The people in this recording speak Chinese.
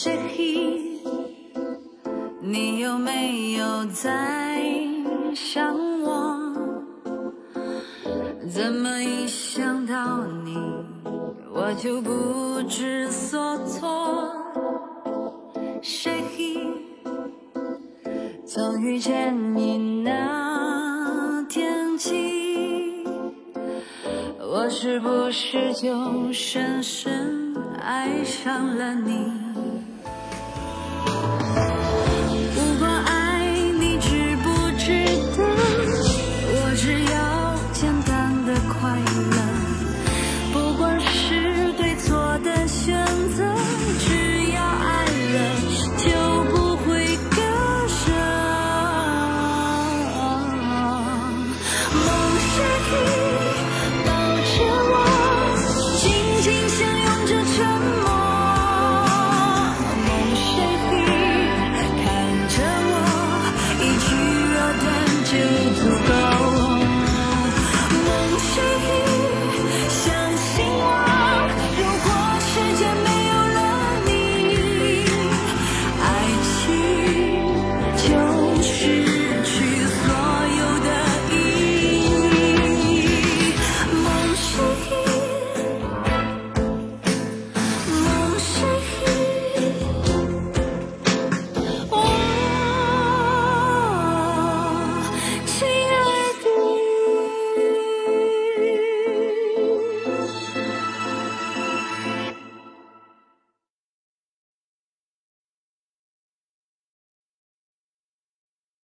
谁？你有没有在想我？怎么一想到你，我就不知所措？谁？从遇见你那天起，我是不是就深深爱上了你。